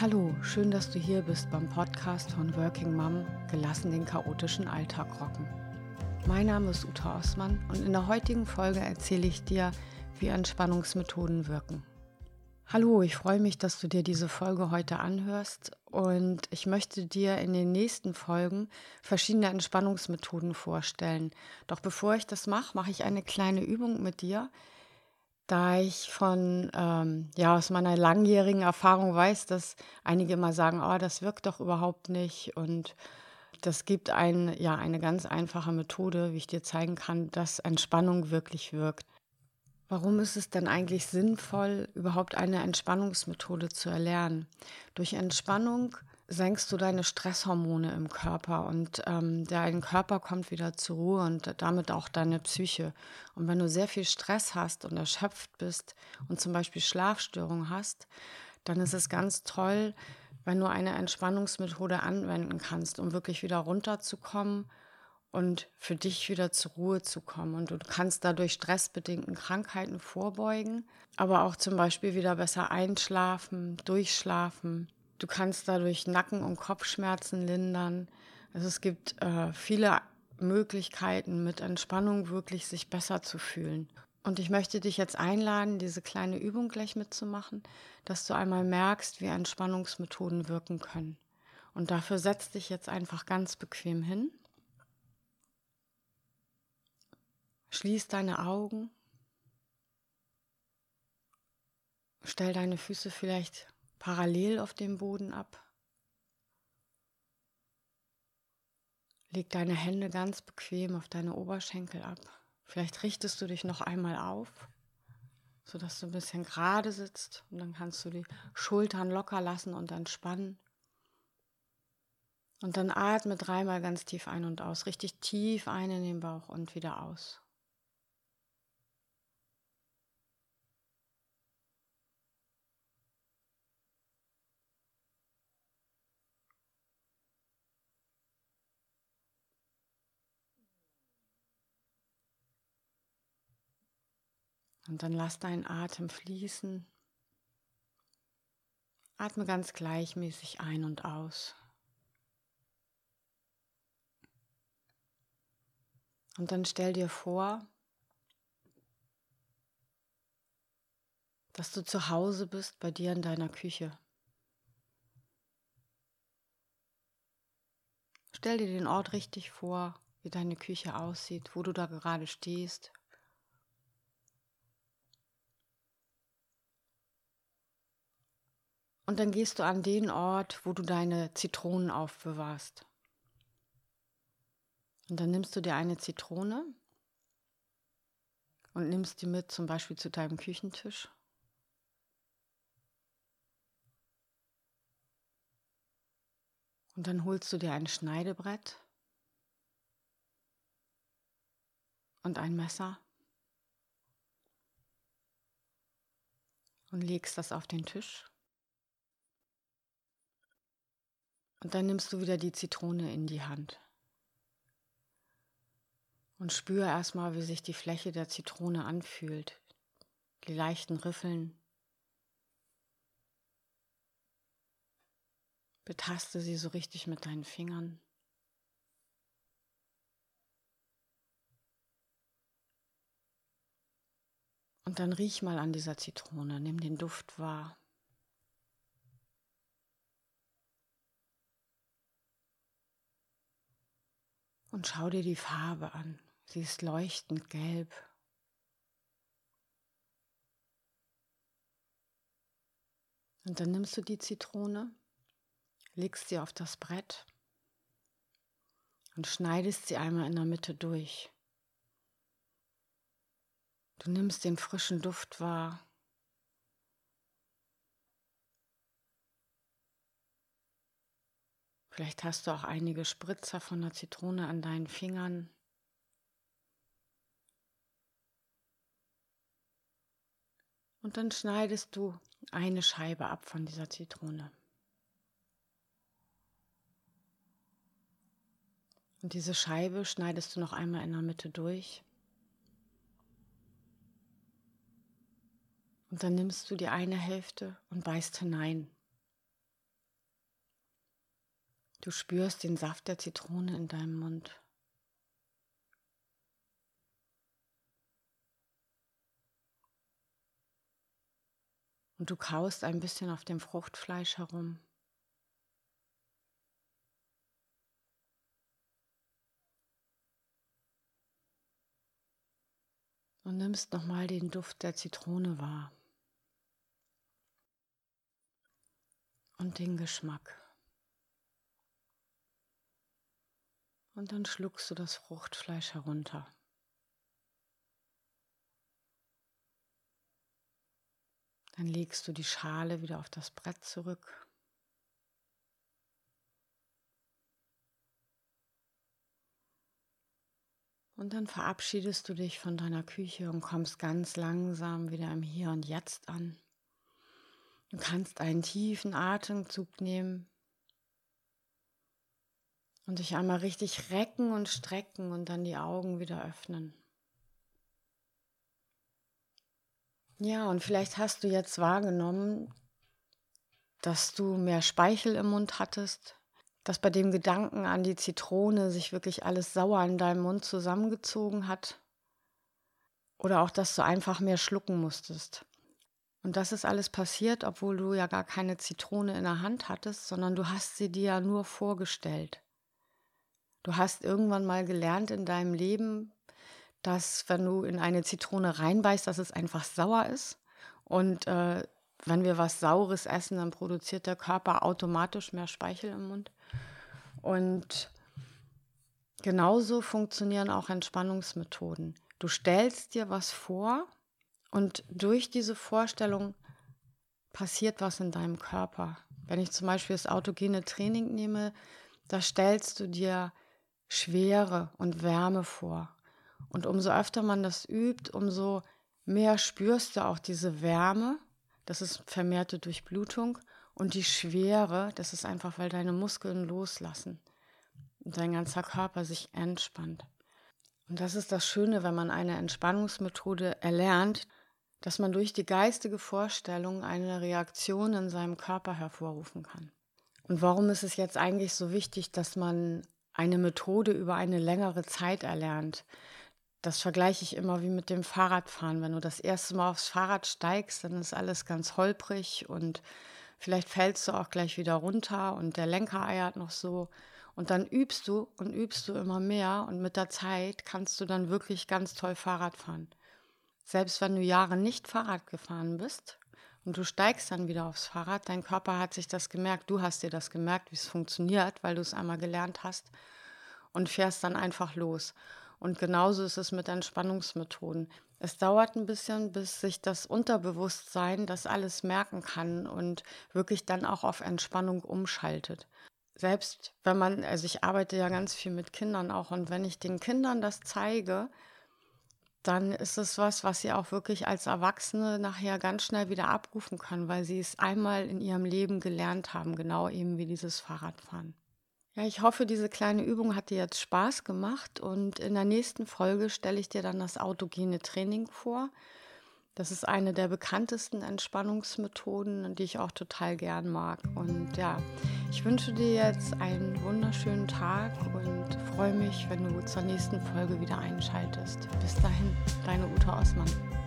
Hallo, schön, dass du hier bist beim Podcast von Working Mom, gelassen den chaotischen Alltag rocken. Mein Name ist Uta Osman und in der heutigen Folge erzähle ich dir, wie Entspannungsmethoden wirken. Hallo, ich freue mich, dass du dir diese Folge heute anhörst und ich möchte dir in den nächsten Folgen verschiedene Entspannungsmethoden vorstellen. Doch bevor ich das mache, mache ich eine kleine Übung mit dir, da ich von, ähm, ja, aus meiner langjährigen Erfahrung weiß, dass einige immer sagen, oh, das wirkt doch überhaupt nicht und das gibt ein, ja, eine ganz einfache Methode, wie ich dir zeigen kann, dass Entspannung wirklich wirkt. Warum ist es denn eigentlich sinnvoll, überhaupt eine Entspannungsmethode zu erlernen? Durch Entspannung senkst du deine Stresshormone im Körper und ähm, dein Körper kommt wieder zur Ruhe und damit auch deine Psyche. Und wenn du sehr viel Stress hast und erschöpft bist und zum Beispiel Schlafstörungen hast, dann ist es ganz toll, wenn du eine Entspannungsmethode anwenden kannst, um wirklich wieder runterzukommen und für dich wieder zur Ruhe zu kommen. Und du kannst dadurch stressbedingten Krankheiten vorbeugen, aber auch zum Beispiel wieder besser einschlafen, durchschlafen. Du kannst dadurch Nacken- und Kopfschmerzen lindern. Also es gibt äh, viele Möglichkeiten, mit Entspannung wirklich sich besser zu fühlen. Und ich möchte dich jetzt einladen, diese kleine Übung gleich mitzumachen, dass du einmal merkst, wie Entspannungsmethoden wirken können. Und dafür setz dich jetzt einfach ganz bequem hin Schließ deine Augen. Stell deine Füße vielleicht parallel auf dem Boden ab. Leg deine Hände ganz bequem auf deine Oberschenkel ab. Vielleicht richtest du dich noch einmal auf, sodass du ein bisschen gerade sitzt und dann kannst du die Schultern locker lassen und entspannen. Und dann atme dreimal ganz tief ein und aus, richtig tief ein in den Bauch und wieder aus. Und dann lass deinen Atem fließen. Atme ganz gleichmäßig ein und aus. Und dann stell dir vor, dass du zu Hause bist bei dir in deiner Küche. Stell dir den Ort richtig vor, wie deine Küche aussieht, wo du da gerade stehst, Und dann gehst du an den Ort, wo du deine Zitronen aufbewahrst. Und dann nimmst du dir eine Zitrone und nimmst die mit zum Beispiel zu deinem Küchentisch. Und dann holst du dir ein Schneidebrett und ein Messer und legst das auf den Tisch. Und dann nimmst du wieder die Zitrone in die Hand. Und spür erstmal, wie sich die Fläche der Zitrone anfühlt. Die leichten Riffeln. Betaste sie so richtig mit deinen Fingern. Und dann riech mal an dieser Zitrone, nimm den Duft wahr. Und schau dir die Farbe an. Sie ist leuchtend gelb. Und dann nimmst du die Zitrone, legst sie auf das Brett und schneidest sie einmal in der Mitte durch. Du nimmst den frischen Duft wahr Vielleicht hast du auch einige Spritzer von der Zitrone an deinen Fingern. Und dann schneidest du eine Scheibe ab von dieser Zitrone. Und diese Scheibe schneidest du noch einmal in der Mitte durch. Und dann nimmst du die eine Hälfte und beißt hinein Du spürst den Saft der Zitrone in deinem Mund. Und du kaust ein bisschen auf dem Fruchtfleisch herum. Und nimmst nochmal den Duft der Zitrone wahr. Und den Geschmack. Und dann schluckst du das Fruchtfleisch herunter. Dann legst du die Schale wieder auf das Brett zurück. Und dann verabschiedest du dich von deiner Küche und kommst ganz langsam wieder im Hier und Jetzt an. Du kannst einen tiefen Atemzug nehmen und dich einmal richtig recken und strecken und dann die Augen wieder öffnen. Ja, und vielleicht hast du jetzt wahrgenommen, dass du mehr Speichel im Mund hattest, dass bei dem Gedanken an die Zitrone sich wirklich alles sauer in deinem Mund zusammengezogen hat. Oder auch, dass du einfach mehr schlucken musstest. Und das ist alles passiert, obwohl du ja gar keine Zitrone in der Hand hattest, sondern du hast sie dir ja nur vorgestellt. Du hast irgendwann mal gelernt in deinem Leben, dass wenn du in eine Zitrone reinbeißt, dass es einfach sauer ist. Und äh, wenn wir was Saures essen, dann produziert der Körper automatisch mehr Speichel im Mund. Und genauso funktionieren auch Entspannungsmethoden. Du stellst dir was vor und durch diese Vorstellung passiert was in deinem Körper. Wenn ich zum Beispiel das autogene Training nehme, da stellst du dir Schwere und Wärme vor. Und umso öfter man das übt, umso mehr spürst du auch diese Wärme, das ist vermehrte Durchblutung, und die Schwere, das ist einfach, weil deine Muskeln loslassen und dein ganzer Körper sich entspannt. Und das ist das Schöne, wenn man eine Entspannungsmethode erlernt, dass man durch die geistige Vorstellung eine Reaktion in seinem Körper hervorrufen kann. Und warum ist es jetzt eigentlich so wichtig, dass man eine Methode über eine längere Zeit erlernt? Das vergleiche ich immer wie mit dem Fahrradfahren. Wenn du das erste Mal aufs Fahrrad steigst, dann ist alles ganz holprig und vielleicht fällst du auch gleich wieder runter und der Lenker eiert noch so. Und dann übst du und übst du immer mehr und mit der Zeit kannst du dann wirklich ganz toll Fahrrad fahren. Selbst wenn du Jahre nicht Fahrrad gefahren bist und du steigst dann wieder aufs Fahrrad, dein Körper hat sich das gemerkt, du hast dir das gemerkt, wie es funktioniert, weil du es einmal gelernt hast und fährst dann einfach los. Und genauso ist es mit Entspannungsmethoden. Es dauert ein bisschen, bis sich das Unterbewusstsein das alles merken kann und wirklich dann auch auf Entspannung umschaltet. Selbst wenn man, also ich arbeite ja ganz viel mit Kindern auch, und wenn ich den Kindern das zeige, dann ist es was, was sie auch wirklich als Erwachsene nachher ganz schnell wieder abrufen können, weil sie es einmal in ihrem Leben gelernt haben, genau eben wie dieses Fahrradfahren. Ja, ich hoffe, diese kleine Übung hat dir jetzt Spaß gemacht und in der nächsten Folge stelle ich dir dann das autogene Training vor. Das ist eine der bekanntesten Entspannungsmethoden, die ich auch total gern mag. Und ja, ich wünsche dir jetzt einen wunderschönen Tag und freue mich, wenn du zur nächsten Folge wieder einschaltest. Bis dahin, deine Ute Osmann.